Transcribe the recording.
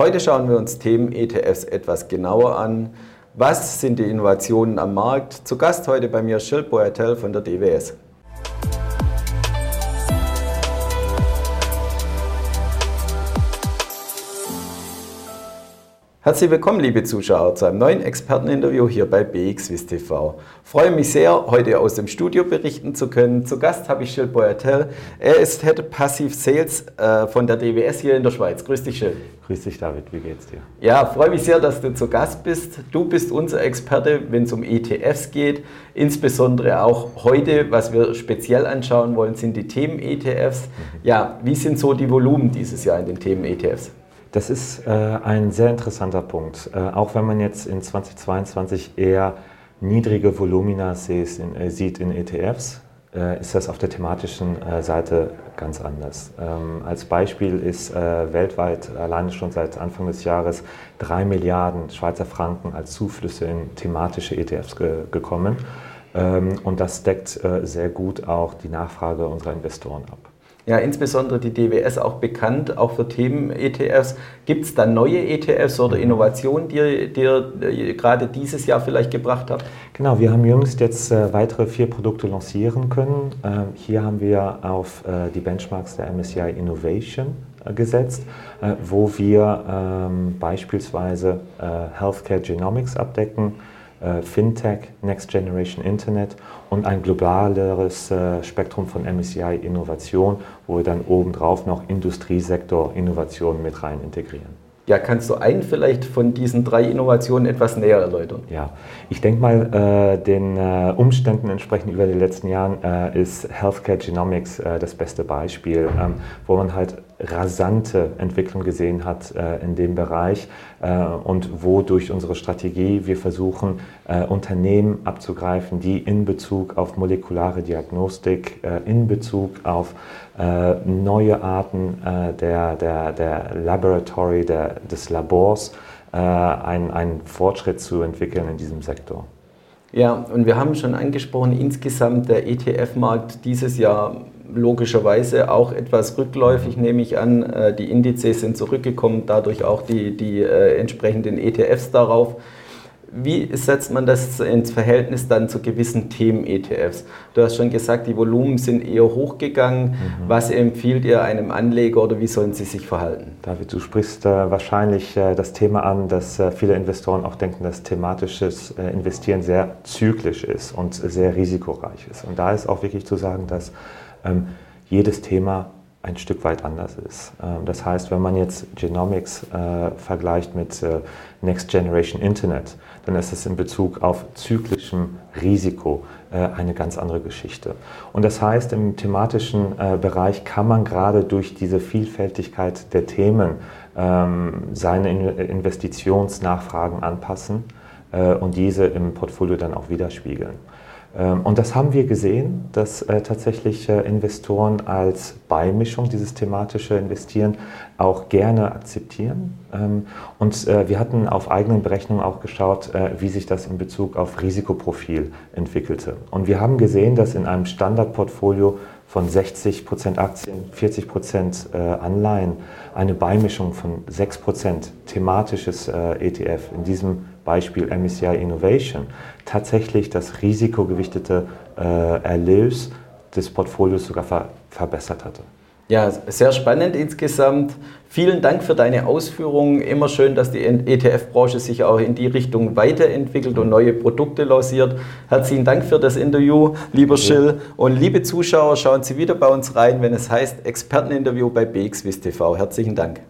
Heute schauen wir uns Themen ETFs etwas genauer an. Was sind die Innovationen am Markt? Zu Gast heute bei mir Gilles Boertel von der DWS. Herzlich willkommen, liebe Zuschauer, zu einem neuen Experteninterview hier bei BXWIS TV. Freue mich sehr, heute aus dem Studio berichten zu können. Zu Gast habe ich Gilles Boertel. Er ist Head Passive Sales äh, von der DWS hier in der Schweiz. Grüß dich, Gilles. Grüß dich, David. Wie geht's dir? Ja, freue mich sehr, dass du zu Gast bist. Du bist unser Experte, wenn es um ETFs geht. Insbesondere auch heute, was wir speziell anschauen wollen, sind die Themen-ETFs. Mhm. Ja, wie sind so die Volumen dieses Jahr in den Themen-ETFs? Das ist äh, ein sehr interessanter Punkt. Äh, auch wenn man jetzt in 2022 eher niedrige Volumina sieht in, äh, sieht in ETFs, äh, ist das auf der thematischen äh, Seite ganz anders. Ähm, als Beispiel ist äh, weltweit alleine schon seit Anfang des Jahres drei Milliarden Schweizer Franken als Zuflüsse in thematische ETFs ge gekommen. Ähm, und das deckt sehr gut auch die Nachfrage unserer Investoren ab ja insbesondere die DWS auch bekannt, auch für Themen-ETFs. Gibt es da neue ETFs oder Innovationen, die ihr äh, gerade dieses Jahr vielleicht gebracht habt? Genau, wir haben jüngst jetzt äh, weitere vier Produkte lancieren können. Ähm, hier haben wir auf äh, die Benchmarks der MSCI Innovation äh, gesetzt, äh, wo wir ähm, beispielsweise äh, Healthcare Genomics abdecken Fintech, Next Generation Internet und ein globaleres äh, Spektrum von MSCI Innovation, wo wir dann obendrauf noch Industriesektor Innovation mit rein integrieren. Ja, kannst du einen vielleicht von diesen drei Innovationen etwas näher erläutern? Ja, ich denke mal, äh, den äh, Umständen entsprechend über die letzten Jahren äh, ist Healthcare Genomics äh, das beste Beispiel, ähm, wo man halt rasante Entwicklung gesehen hat äh, in dem Bereich äh, und wo durch unsere Strategie wir versuchen, Unternehmen abzugreifen, die in Bezug auf molekulare Diagnostik, in Bezug auf neue Arten der, der, der Laboratory, der, des Labors äh, einen, einen Fortschritt zu entwickeln in diesem Sektor. Ja, und wir haben schon angesprochen, insgesamt der ETF-Markt dieses Jahr logischerweise auch etwas rückläufig, nehme ich an. Äh, die Indizes sind zurückgekommen, dadurch auch die, die äh, entsprechenden ETFs darauf. Wie setzt man das ins Verhältnis dann zu gewissen Themen-ETFs? Du hast schon gesagt, die Volumen sind eher hochgegangen. Mhm. Was empfiehlt ihr einem Anleger oder wie sollen sie sich verhalten? David, du sprichst äh, wahrscheinlich äh, das Thema an, dass äh, viele Investoren auch denken, dass thematisches äh, Investieren sehr zyklisch ist und sehr risikoreich ist. Und da ist auch wirklich zu sagen, dass jedes Thema ein Stück weit anders ist. Ähm, das heißt, wenn man jetzt Genomics äh, vergleicht mit äh, Next Generation Internet, dann ist es in Bezug auf zyklischem Risiko äh, eine ganz andere Geschichte. Und das heißt, im thematischen äh, Bereich kann man gerade durch diese Vielfältigkeit der Themen ähm, seine In Investitionsnachfragen anpassen äh, und diese im Portfolio dann auch widerspiegeln. Ähm, und das haben wir gesehen, dass äh, tatsächlich äh, Investoren als Beimischung dieses thematische Investieren auch gerne akzeptieren. Ähm, und äh, wir hatten auf eigenen Berechnungen auch geschaut, wie sich das in Bezug auf Risikoprofil entwickelte. Und wir haben gesehen, dass in einem Standardportfolio von 60% Aktien, 40% äh, Anleihen, eine Beimischung von 6% thematisches ETF, in diesem Beispiel MSCI Innovation, tatsächlich das risikogewichtete äh, Erlös des Portfolios sogar ver verbessert hatte. Ja, sehr spannend insgesamt. Vielen Dank für deine Ausführungen. Immer schön, dass die ETF-Branche sich auch in die Richtung weiterentwickelt und neue Produkte lanciert. Herzlichen Dank für das Interview, lieber Schill. Und liebe Zuschauer, schauen Sie wieder bei uns rein, wenn es heißt Experteninterview bei BXWIS TV. Herzlichen Dank.